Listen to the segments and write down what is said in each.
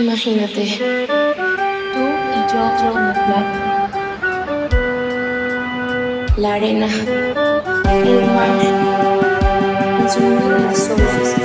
Imagínate, tú y yo en la playa, la arena, el mar, el sonido de las olas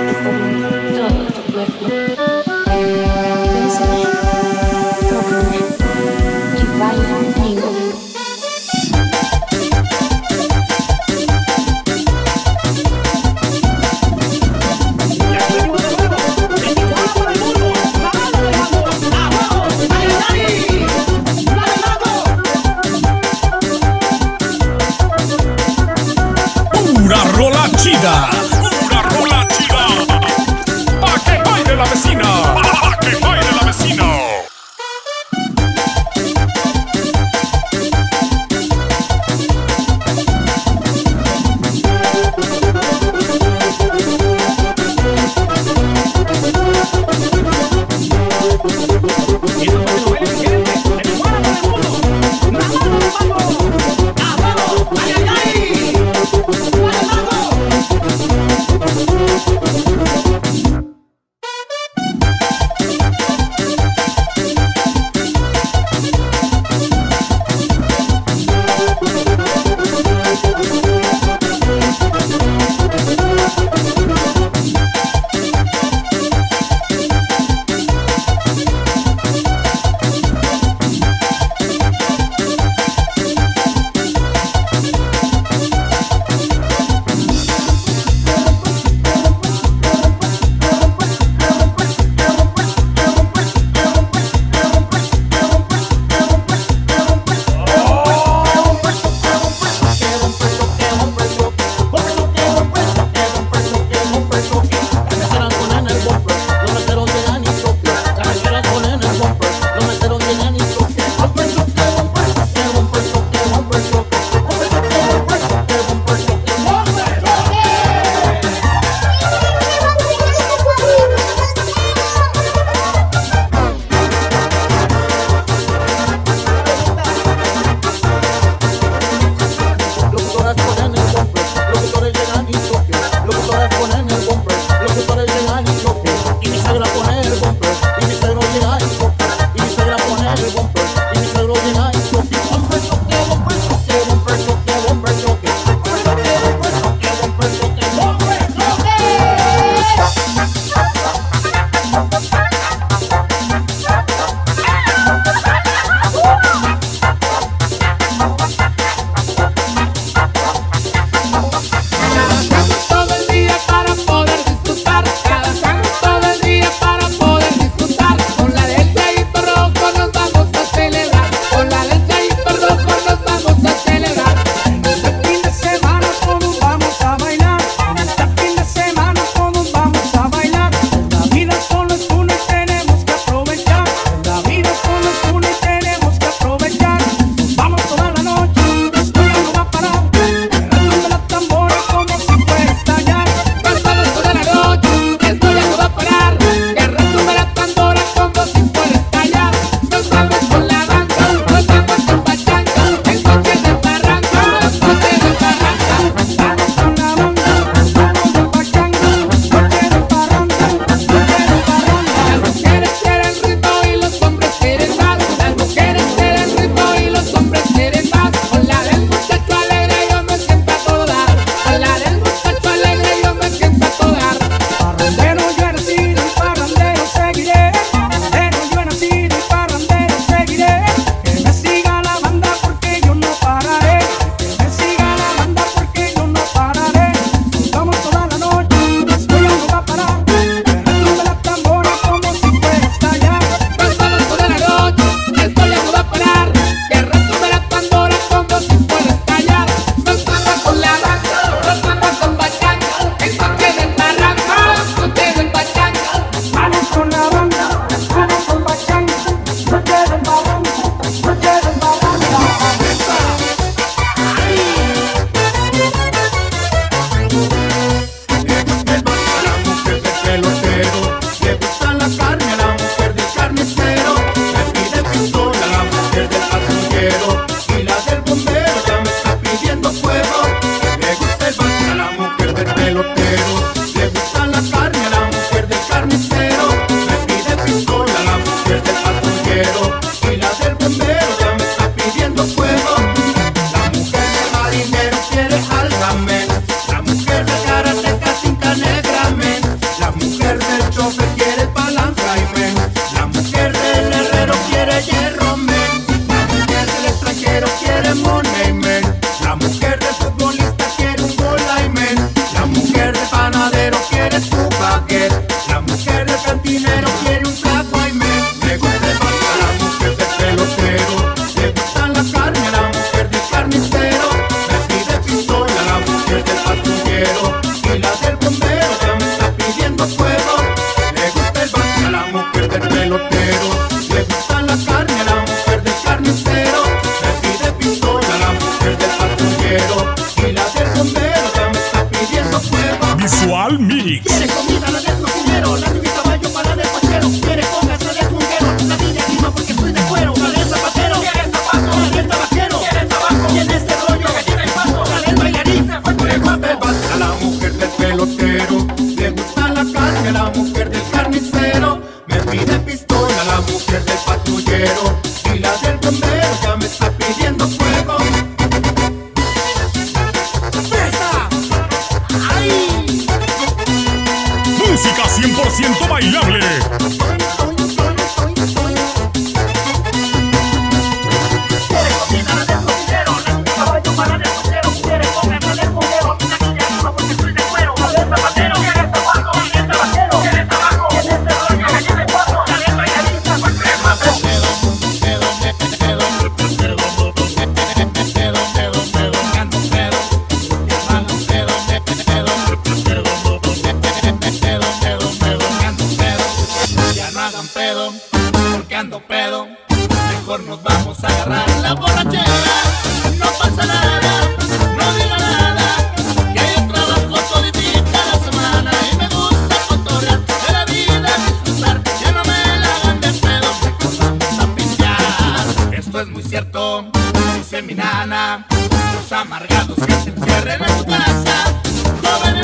Los amargados que se encierren en su casa.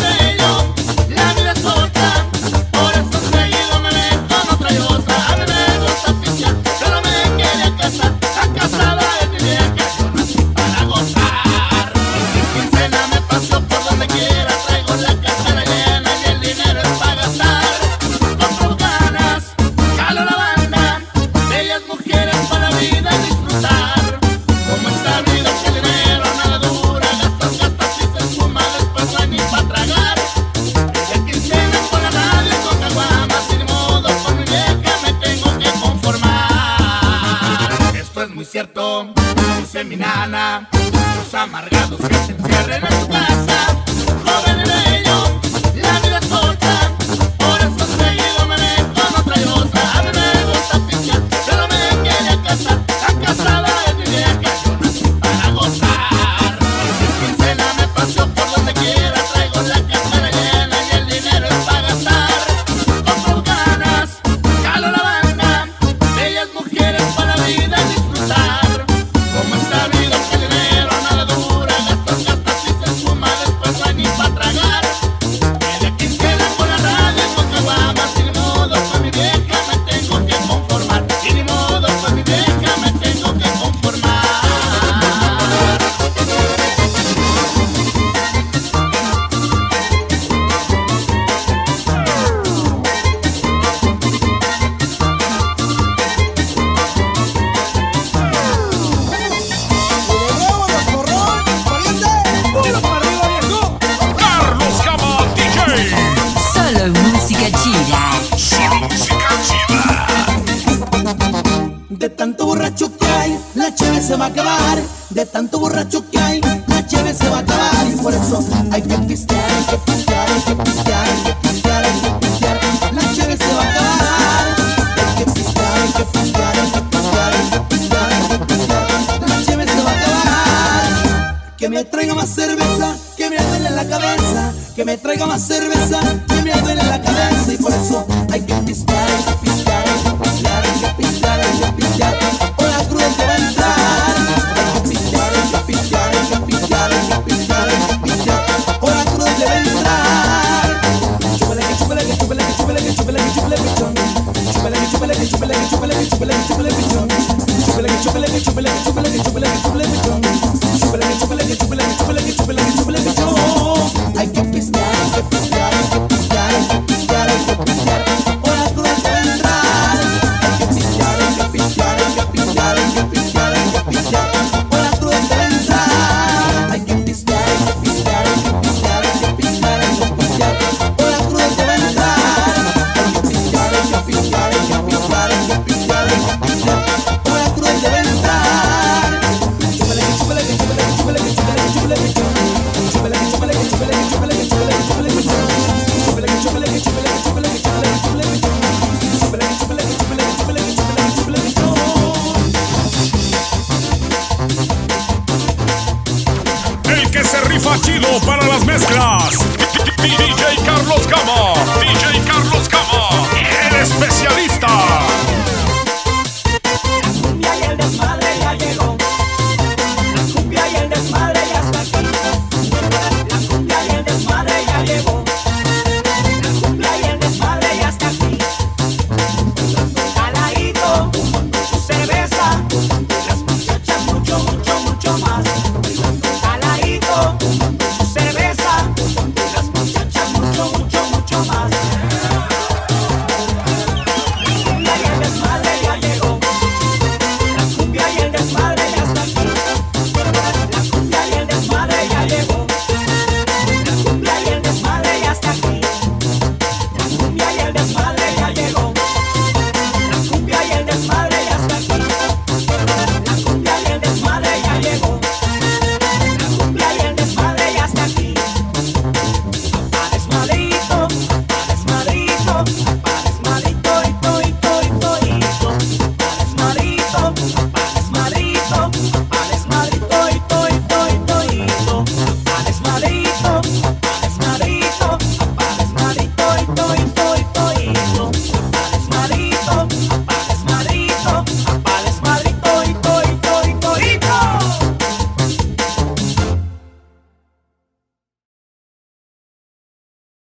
hay, la cheve se va a acabar. De tanto borracho que hay, la cheve se va a acabar. Y por eso hay que pistear, hay que pistear, hay que pistear, hay que pistear, hay que pistear. La cheve se va a acabar. Hay que pistear, hay que pistear, hay que pistear, hay que pistear, hay que pistear. La cheve se va a acabar. Que me traiga más cerveza, que me duele la cabeza. Que me traiga más cerveza, que me rifa chido para las mezclas. DJ Carlos Cama, DJ Carlos Cama, el especialista.